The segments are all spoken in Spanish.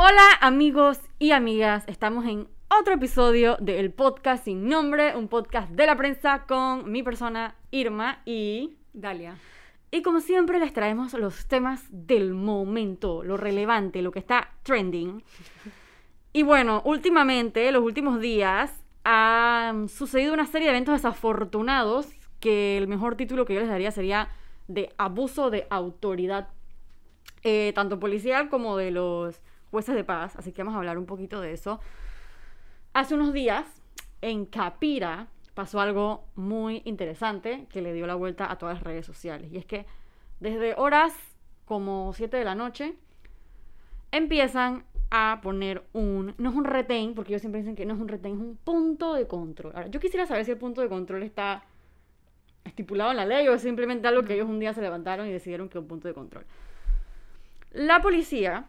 Hola amigos y amigas, estamos en otro episodio del podcast sin nombre, un podcast de la prensa con mi persona Irma y Dalia. Y como siempre les traemos los temas del momento, lo relevante, lo que está trending. Y bueno, últimamente, los últimos días, han sucedido una serie de eventos desafortunados que el mejor título que yo les daría sería de abuso de autoridad, eh, tanto policial como de los jueces de paz. Así que vamos a hablar un poquito de eso. Hace unos días, en Capira, pasó algo muy interesante que le dio la vuelta a todas las redes sociales. Y es que desde horas como 7 de la noche empiezan a poner un, no es un retén, porque ellos siempre dicen que no es un retén, es un punto de control. Ahora, yo quisiera saber si el punto de control está estipulado en la ley o es simplemente algo que ellos un día se levantaron y decidieron que es un punto de control. La policía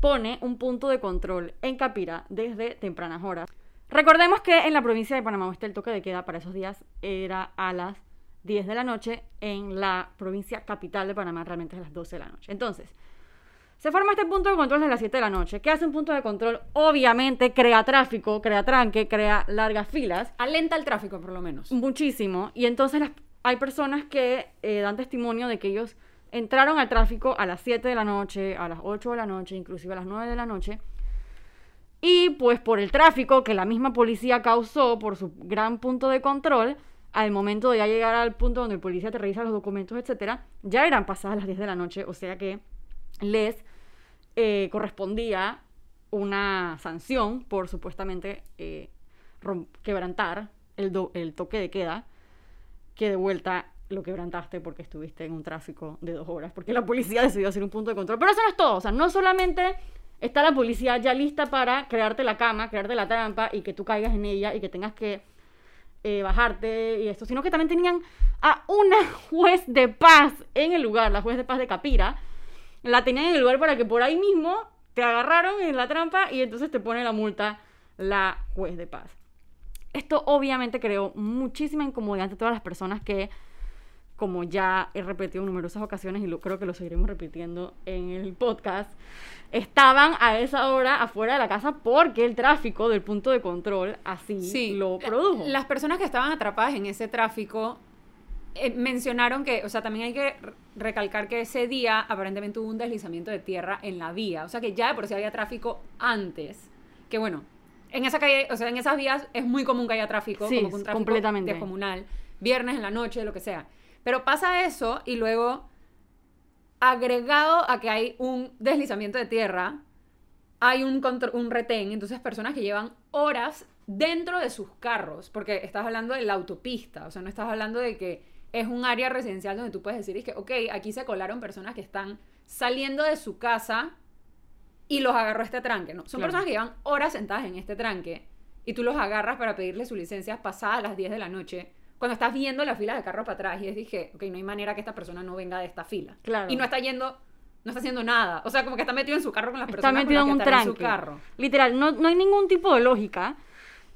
pone un punto de control en Capira desde tempranas horas. Recordemos que en la provincia de Panamá Oeste el toque de queda para esos días era a las 10 de la noche, en la provincia capital de Panamá realmente es a las 12 de la noche. Entonces, se forma este punto de control desde las 7 de la noche. ¿Qué hace un punto de control? Obviamente crea tráfico, crea tranque, crea largas filas. Alenta el tráfico, por lo menos. Muchísimo. Y entonces las- hay personas que eh, dan testimonio de que ellos entraron al tráfico a las 7 de la noche, a las 8 de la noche, inclusive a las 9 de la noche. Y pues por el tráfico que la misma policía causó por su gran punto de control, al momento de ya llegar al punto donde el policía te revisa los documentos, etcétera, ya eran pasadas las 10 de la noche, o sea que les eh, correspondía una sanción por supuestamente eh, quebrantar el, el toque de queda, que de vuelta lo quebrantaste porque estuviste en un tráfico de dos horas, porque la policía decidió hacer un punto de control. Pero eso no es todo, o sea, no solamente está la policía ya lista para crearte la cama, crearte la trampa y que tú caigas en ella y que tengas que eh, bajarte y esto, sino que también tenían a una juez de paz en el lugar, la juez de paz de Capira, la tenían en el lugar para que por ahí mismo te agarraron en la trampa y entonces te pone la multa la juez de paz. Esto obviamente creó muchísima incomodidad ante todas las personas que, como ya he repetido en numerosas ocasiones y lo, creo que lo seguiremos repitiendo en el podcast, estaban a esa hora afuera de la casa porque el tráfico del punto de control así lo produjo. Las personas que estaban atrapadas en ese tráfico eh, mencionaron que, o sea, también hay que recalcar que ese día aparentemente hubo un deslizamiento de tierra en la vía. O sea, que ya de por sí había tráfico antes. Que bueno, en esa calle, o sea, en esas vías es muy común que haya tráfico, Sí, como que un tráfico completamente. descomunal, viernes en la noche, lo que sea. Pero pasa eso y luego, agregado a que hay un deslizamiento de tierra, hay un, un retén, entonces personas que llevan horas dentro de sus carros, porque estás hablando de la autopista, o sea, no estás hablando de que es un área residencial donde tú puedes decir, es que, ok, aquí se colaron personas que están saliendo de su casa y los agarró este tranque, ¿no? Son Claro. personas que llevan horas sentadas en este tranque y tú los agarras para pedirle su licencia pasada las 10 de la noche, cuando estás viendo la fila de carro para atrás y es dije, ok, no hay manera que esta persona no venga de esta fila. Claro. Y no está yendo, no está haciendo nada. O sea, como que está metido en su carro con las está personas metido en con un las que en tranque. su carro. Literal, no, no hay ningún tipo de lógica.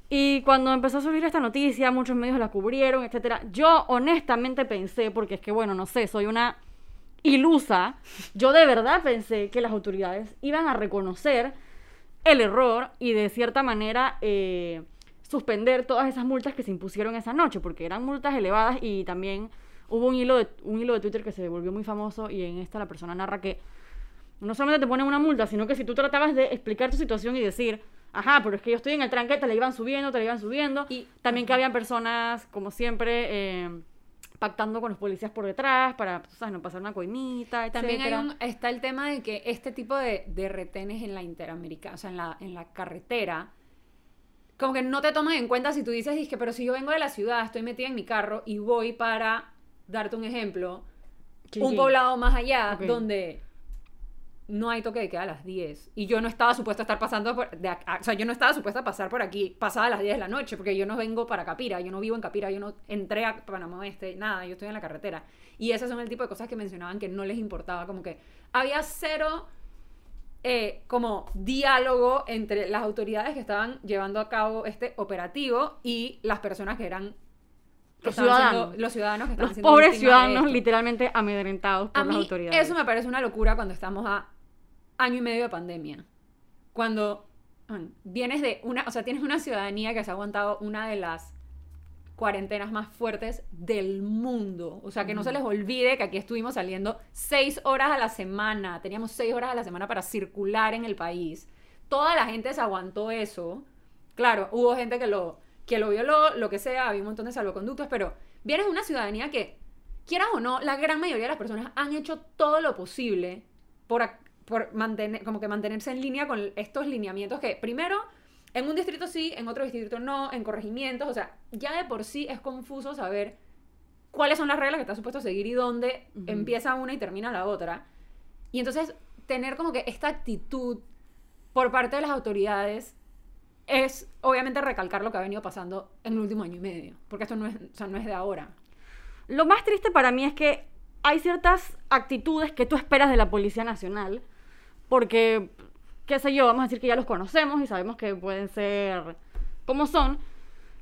Y cuando empezó a surgir esta noticia, muchos medios la cubrieron, etcétera. Yo honestamente pensé, porque es que bueno, no sé, soy una ilusa. Yo de verdad pensé que las autoridades iban a reconocer el error y de cierta manera eh, suspender todas esas multas que se impusieron esa noche, porque eran multas elevadas y también hubo un hilo de, un hilo de Twitter que se volvió muy famoso y en esta la persona narra que no solamente te ponen una multa, sino que si tú tratabas de explicar tu situación y decir, ajá, pero es que yo estoy en el tranque, te la iban subiendo, te la iban subiendo. Y- también que habían personas, como siempre, eh, pactando con los policías por detrás para, ¿sabes? No pasar una coimita, También hay un, está el tema de que este tipo de, de retenes en la interamericana, o sea, en la, en la carretera, como que no te toman en cuenta si tú dices, "Dizque, pero si yo vengo de la ciudad, estoy metida en mi carro y voy para, darte un ejemplo, un Chiriquí. poblado más allá Ok. donde no hay toque de queda a las 10 y yo no estaba supuesta a estar pasando por de ac- o sea yo no estaba supuesta a pasar por aquí pasada las 10 de la noche porque yo no vengo para Capira yo no vivo en Capira yo no entré a Panamá Oeste nada yo estoy en la carretera y esas son el tipo de cosas que mencionaban que no les importaba como que había cero eh, como diálogo entre las autoridades que estaban llevando a cabo este operativo y las personas que eran que Los ciudadanos. siendo- los ciudadanos que Los pobres ciudadanos literalmente amedrentados por A las mí autoridades. eso me parece una locura cuando estamos a año y medio de pandemia. cuando vienes de una, o sea, tienes una ciudadanía que se ha aguantado una de las cuarentenas más fuertes del mundo. O sea, que no se les olvide que aquí estuvimos saliendo seis horas a la semana. Teníamos seis horas a la semana para circular en el país. Toda la gente se aguantó eso. Claro, hubo gente que lo, que lo violó, lo que sea, había un montón de salvoconductos, pero vienes de una ciudadanía que, quieras o no, la gran mayoría de las personas han hecho todo lo posible por, por mantener, como que mantenerse en línea con estos lineamientos que, primero, en un distrito sí, en otro distrito no, en corregimientos, o sea, ya de por sí es confuso saber cuáles son las reglas que está supuesto seguir y dónde empieza una y termina la otra. Y entonces tener como que esta actitud por parte de las autoridades es obviamente recalcar lo que ha venido pasando en el último año y medio, porque esto no es, o sea, no es de ahora. Lo más triste para mí es que hay ciertas actitudes que tú esperas de la Policía Nacional, porque, qué sé yo, vamos a decir que ya los conocemos y sabemos que pueden ser como son,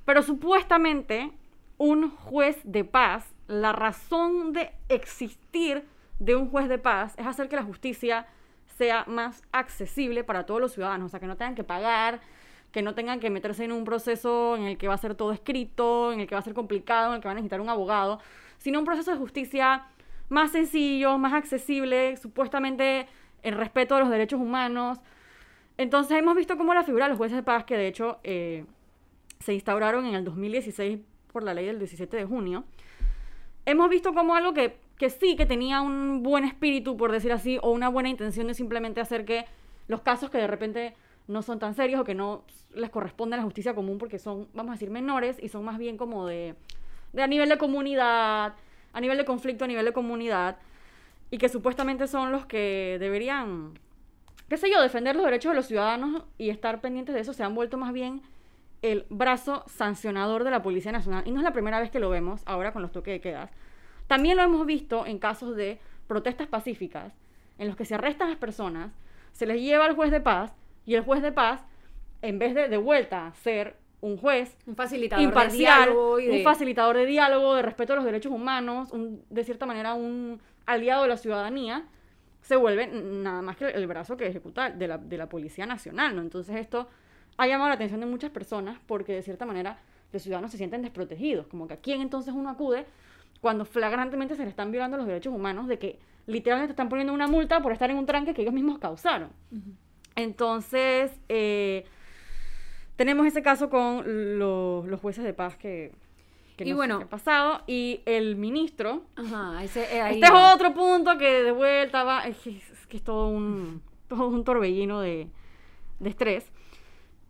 pero supuestamente un juez de paz, la razón de existir de un juez de paz es hacer que la justicia sea más accesible para todos los ciudadanos, o sea, que no tengan que pagar, que no tengan que meterse en un proceso en el que va a ser todo escrito, en el que va a ser complicado, en el que van a necesitar un abogado, sino un proceso de justicia más sencillo, más accesible, supuestamente en respeto a los derechos humanos. Entonces hemos visto cómo la figura de los jueces de paz, que de hecho eh, se instauraron en el 2016 por la ley del 17 de junio, hemos visto como algo que, que sí, que tenía un buen espíritu, por decir así, o una buena intención de simplemente hacer que los casos que de repente no son tan serios o que no les corresponde a la justicia común porque son, vamos a decir, menores y son más bien como de, de a nivel de comunidad, a nivel de conflicto, a nivel de comunidad, y que supuestamente son los que deberían, qué sé yo, defender los derechos de los ciudadanos y estar pendientes de eso, se han vuelto más bien el brazo sancionador de la Policía Nacional. Y no es la primera vez que lo vemos ahora con los toques de quedas. También lo hemos visto en casos de protestas pacíficas, en los que se arrestan a las personas, se les lleva al juez de paz, y el juez de paz, en vez de de vuelta ser un juez Un facilitador de imparcial, diálogo y de- un facilitador de diálogo, de respeto a los derechos humanos, un- de cierta manera un aliado de la ciudadanía, se vuelve nada más que el brazo que ejecuta de la, de la Policía Nacional, ¿no? Entonces esto ha llamado la atención de muchas personas porque de cierta manera los ciudadanos se sienten desprotegidos, como que a quién entonces uno acude cuando flagrantemente se le están violando los derechos humanos de que literalmente te están poniendo una multa por estar en un tranque que ellos mismos causaron. Entonces, eh, tenemos ese caso con los, los jueces de paz que, que Y no sé bueno- qué ha pasado. Y el ministro. Ajá, ese, eh, ahí Este es otro punto que de vuelta va. Es que es, que es todo un, todo un torbellino de, de estrés.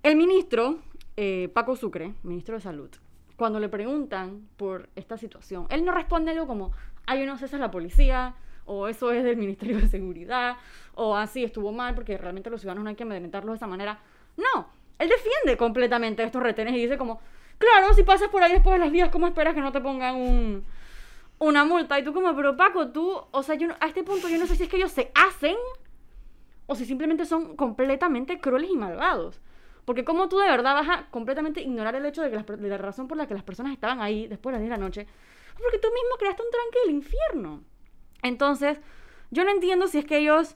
El ministro, eh, Paco Sucre, ministro de Salud, cuando le preguntan por esta situación, él no responde algo como, ay, yo no sé, esa es la policía, o eso es del Ministerio de Seguridad, o así estuvo mal porque realmente los ciudadanos no hay que amedrentarlos de esa manera. No, él defiende completamente estos retenes y dice como, claro, si pasas por ahí después de las vías, ¿cómo esperas que no te pongan un, una multa? Y tú como, pero Paco, tú, o sea, yo a este punto yo no sé si es que ellos se hacen o si simplemente son completamente crueles y malvados. Porque como tú de verdad vas a completamente ignorar el hecho de que la razón por la que las personas estaban ahí después de las 10 de la noche, porque tú mismo creaste un tranque del infierno. Entonces, yo no entiendo si es que ellos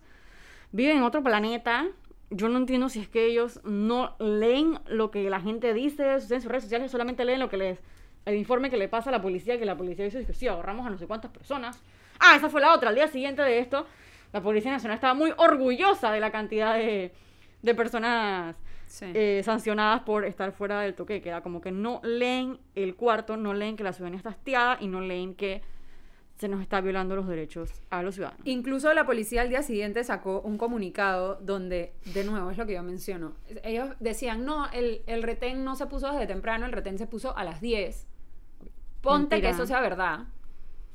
viven en otro planeta, yo no entiendo si es que ellos no leen lo que la gente dice en sus redes sociales, solamente leen lo que les el informe que le pasa a la policía, que la policía dice que sí, agarramos a no sé cuántas personas. Ah, esa fue la otra, al día siguiente de esto, la Policía Nacional estaba muy orgullosa de la cantidad de, de personas Sí. eh, sancionadas por estar fuera del toque de queda. Como que no leen el cuarto, no leen que la ciudadanía está hastiada y no leen que se nos está violando los derechos a los ciudadanos. Incluso la policía al día siguiente sacó un comunicado donde, de nuevo, es lo que yo menciono. Ellos decían, no, el, el retén no se puso desde temprano, el retén se puso a las 10. Ponte Mentira. que eso sea verdad.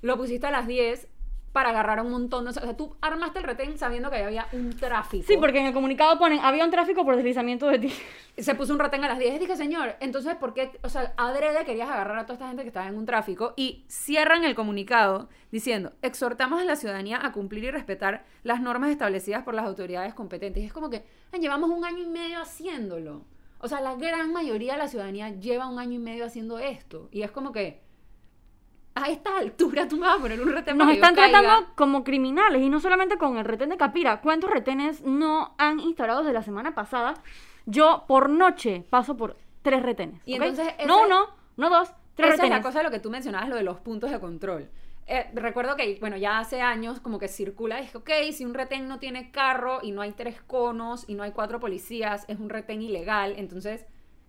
Lo pusiste a las 10 para agarrar a un montón. O sea, tú armaste el retén sabiendo que había un tráfico. Sí, porque en el comunicado ponen, había un tráfico por deslizamiento de ti. se puso un retén a las 10. Y dije, señor, entonces, ¿por qué? O sea, adrede querías agarrar a toda esta gente que estaba en un tráfico y cierran el comunicado diciendo, exhortamos a la ciudadanía a cumplir y respetar las normas establecidas por las autoridades competentes. Y es como que, "Ay, llevamos un año y medio haciéndolo. O sea, la gran mayoría de la ciudadanía lleva un año y medio haciendo esto. Y es como que, a esta altura tú me vas a poner un retén Nos para que yo están caiga? tratando como criminales y no solamente con el retén de Capira. ¿Cuántos retenes no han instaurado desde la semana pasada? Yo por noche paso por tres retenes. Y entonces ese- No uno, no dos, tres Esa es retenes. la cosa de lo que tú mencionabas, lo de los puntos de control. Eh, recuerdo que, bueno, ya hace años como que circula, es que, ok, si un retén no tiene carro y no hay tres conos y no hay cuatro policías, es un retén ilegal, entonces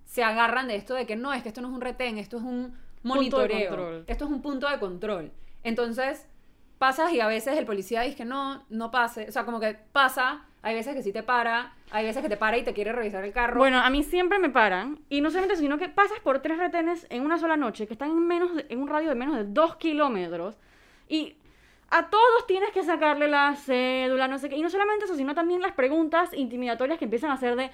se agarran de esto de que no, es que esto no es un retén, esto es un monitoreo, esto es un punto de control. Entonces pasas y a veces el policía dice que no, no pase, o sea, como que pasa, hay veces que sí te para, hay veces que te para y te quiere revisar el carro. Bueno, a mí siempre me paran y no solamente sino que pasas por tres retenes en una sola noche que están en menos de- en un radio de menos de dos kilómetros y a todos tienes que sacarle la cédula, no sé qué. Y no solamente eso, sino también las preguntas intimidatorias que empiezan a hacer de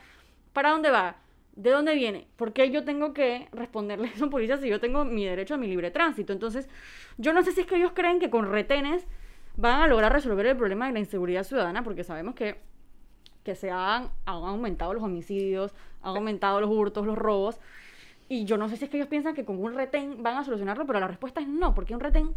¿para dónde va? ¿De dónde viene? ¿Por qué yo tengo que responderle a un policía si yo tengo mi derecho a mi libre tránsito? Entonces, yo no sé si es que ellos creen que con retenes van a lograr resolver el problema de la inseguridad ciudadana, porque sabemos que que se han, han aumentado los homicidios, han aumentado los hurtos, los robos. Y yo no sé si es que ellos piensan que con un retén van a solucionarlo, pero la respuesta es no, porque un retén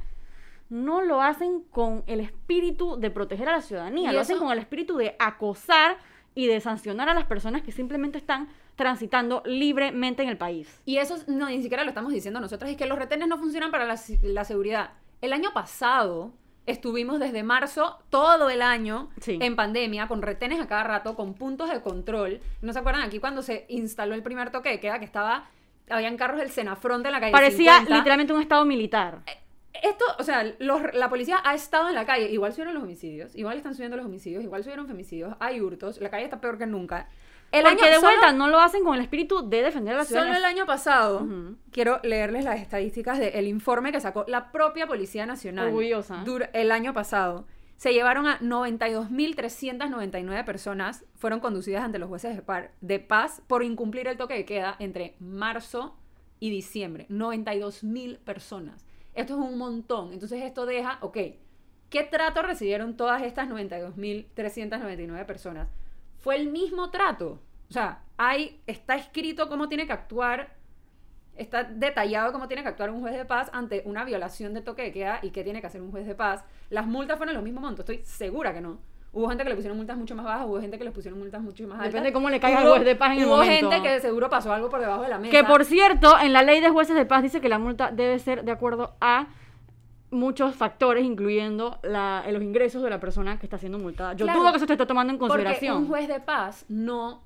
no lo hacen con el espíritu de proteger a la ciudadanía, lo hacen con el espíritu de acosar y de sancionar a las personas que simplemente están transitando libremente en el país. Y eso no, ni siquiera lo estamos diciendo nosotros, es que los retenes no funcionan para la, la seguridad. El año pasado estuvimos desde marzo todo el año Sí. en pandemia, con retenes a cada rato, con puntos de control. ¿No se acuerdan aquí cuando se instaló el primer toque de queda que estaba, habían carros del Senafront en la calle Parecía 50? literalmente un estado militar. Esto, o sea, los- la policía ha estado en la calle, igual subieron los homicidios, igual están subiendo los homicidios, igual subieron femicidios, hay hurtos, la calle está peor que nunca. El Porque año de solo- vuelta no lo hacen con el espíritu de defender a la Solo ciudadanía. el año pasado, quiero leerles las estadísticas del informe que sacó la propia Policía Nacional. Orgullosa. Dur- el año pasado. Se llevaron a 92.399 personas, fueron conducidas ante los jueces de, par- de paz por incumplir el toque de queda entre marzo y diciembre. 92.000 personas. Esto es un montón. Entonces esto deja, ok, ¿qué trato recibieron todas estas 92.399 personas? Fue el mismo trato. O sea, hay, está escrito cómo tiene que actuar, está detallado cómo tiene que actuar un juez de paz ante una violación de toque de queda y qué tiene que hacer un juez de paz. Las multas fueron los mismos montos, estoy segura que no. Hubo gente que le pusieron multas mucho más bajas, hubo gente que les pusieron multas mucho más altas. Depende de cómo le caiga al Hubo- juez de paz en el Hubo momento. gente que seguro pasó algo por debajo de la mesa. Que por cierto, en la ley de jueces de paz dice que la multa debe ser de acuerdo a muchos factores, incluyendo la- los ingresos de la persona que está siendo multada. Yo Claro, dudo que eso se esté tomando en Porque consideración. un juez de paz no...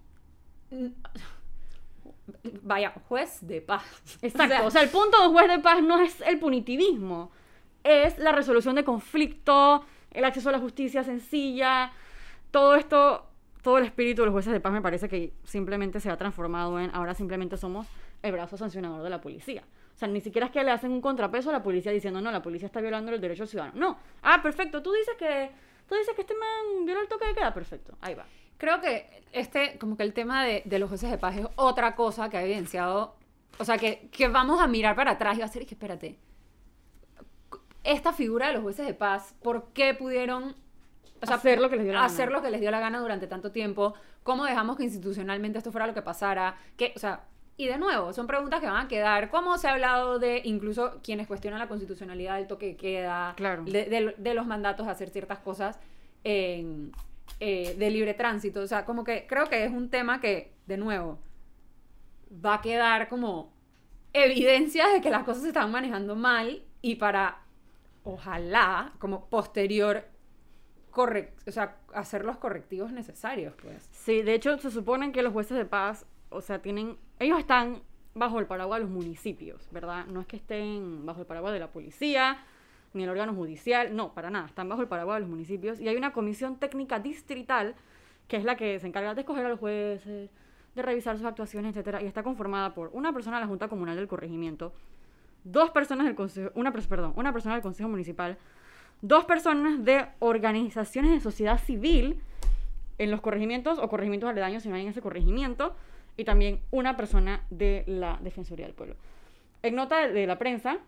Vaya, juez de paz. Exacto. O sea, el punto de un juez de paz no es el punitivismo, es la resolución de conflicto, el acceso a la justicia sencilla, todo esto, todo el espíritu de los jueces de paz me parece que simplemente se ha transformado en ahora simplemente somos el brazo sancionador de la policía. O sea, ni siquiera es que le hacen un contrapeso a la policía diciendo, no, la policía está violando el derecho ciudadano. No. Ah, perfecto. Tú dices que, tú dices que este man violó el toque de queda. Perfecto. Ahí va. Creo que este, como que el tema de, los jueces de paz es otra cosa que ha evidenciado, o sea, que, que vamos a mirar para atrás y va a ser, que espérate, esta figura de los jueces de paz, ¿por qué pudieron o sea, Hacer lo que les dio la hacer gana. lo que les dio la gana durante tanto tiempo? ¿Cómo dejamos que institucionalmente esto fuera lo que pasara? Que, o sea, y de nuevo, son preguntas que van a quedar. ¿Cómo se ha hablado de incluso quienes cuestionan la constitucionalidad del toque de queda? Claro. De, de- de los mandatos a hacer ciertas cosas en, eh, de libre tránsito. O sea, como que creo que es un tema que, de nuevo, va a quedar como evidencia de que las cosas se están manejando mal y para, ojalá, como posterior, o sea, hacer los correctivos necesarios, pues. Sí, de hecho se supone que los jueces de paz, o sea, tienen, ellos están bajo el paraguas de los municipios, ¿verdad? No es que estén bajo el paraguas de la policía ni el órgano judicial, no, para nada, están bajo el paraguas de los municipios y hay una comisión técnica distrital que es la que se encarga de escoger a los jueces, de revisar sus actuaciones, etcétera, y está conformada por una persona de la Junta Comunal del Corregimiento, dos personas del consejo, una, perdón, una persona del Consejo Municipal, dos personas de organizaciones de sociedad civil en los corregimientos o corregimientos aledaños si no hay en ese corregimiento y también una persona de la Defensoría del Pueblo. En nota de, de la prensa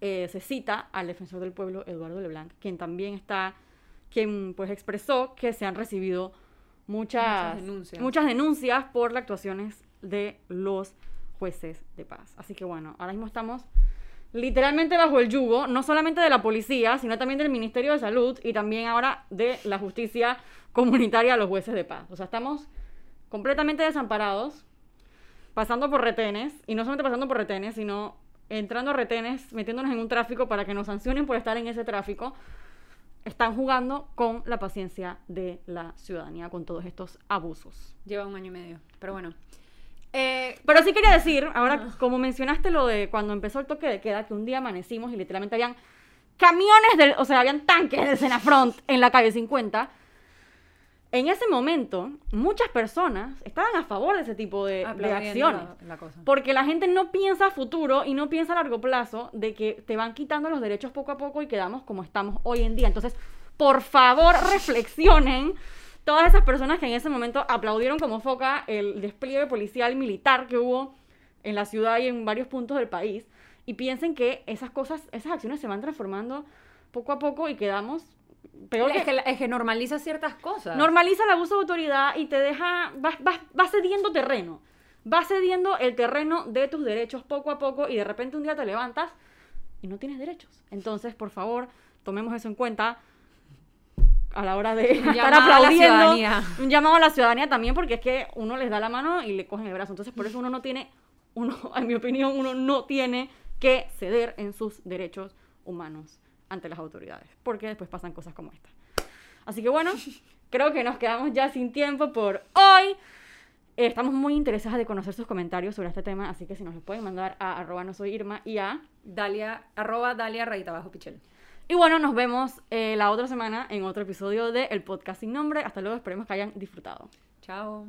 eh, se cita al defensor del pueblo Eduardo Leblanc, quien también está, quien pues expresó que se han recibido muchas, Muchas denuncias. muchas denuncias por las actuaciones de los jueces de paz. Así que bueno, ahora mismo estamos literalmente bajo el yugo, no solamente de la policía, sino también del Ministerio de Salud y también ahora de la justicia comunitaria a los jueces de paz. O sea, estamos completamente desamparados, pasando por retenes, y no solamente pasando por retenes, sino entrando a retenes, metiéndonos en un tráfico para que nos sancionen por estar en ese tráfico. Están jugando con la paciencia de la ciudadanía, con todos estos abusos. Lleva un año y medio. Pero bueno. Eh, Pero sí quería decir, ahora, como mencionaste lo de cuando empezó el toque de queda, que un día amanecimos y literalmente habían camiones del, o sea, habían tanques de Senafront en la calle 50. En ese momento, muchas personas estaban a favor de ese tipo de, de acciones. la- la cosa. Porque la gente no piensa a futuro y no piensa a largo plazo de que te van quitando los derechos poco a poco y quedamos como estamos hoy en día. Entonces, por favor, reflexionen. Todas esas personas que en ese momento aplaudieron como foca el despliegue policial y militar que hubo en la ciudad y en varios puntos del país y piensen que esas cosas, esas acciones se van transformando poco a poco y quedamos peor es, que, es que normaliza ciertas cosas. Normaliza el abuso de autoridad y te deja, vas, vas, vas cediendo terreno. Vas cediendo el terreno de tus derechos poco a poco y de repente un día te levantas y no tienes derechos. Entonces, por favor, tomemos eso en cuenta a la hora de estar a la aplaudiendo. Un llamado a la ciudadanía también porque es que uno les da la mano y le cogen el brazo. Entonces, por eso uno no tiene, uno, en mi opinión, uno no tiene que ceder en sus derechos humanos ante las autoridades. Porque después pasan cosas como esta. Así que bueno, creo que nos quedamos ya sin tiempo por hoy. Eh, Estamos muy interesadas de conocer sus comentarios sobre este tema, así que si nos los pueden mandar a arroba no soy Irma y a... Dalia, arroba Dalia rayita abajo pichel. Y bueno, nos vemos eh, la otra semana en otro episodio de El Podcast Sin Nombre. Hasta luego, esperemos que hayan disfrutado. Chao.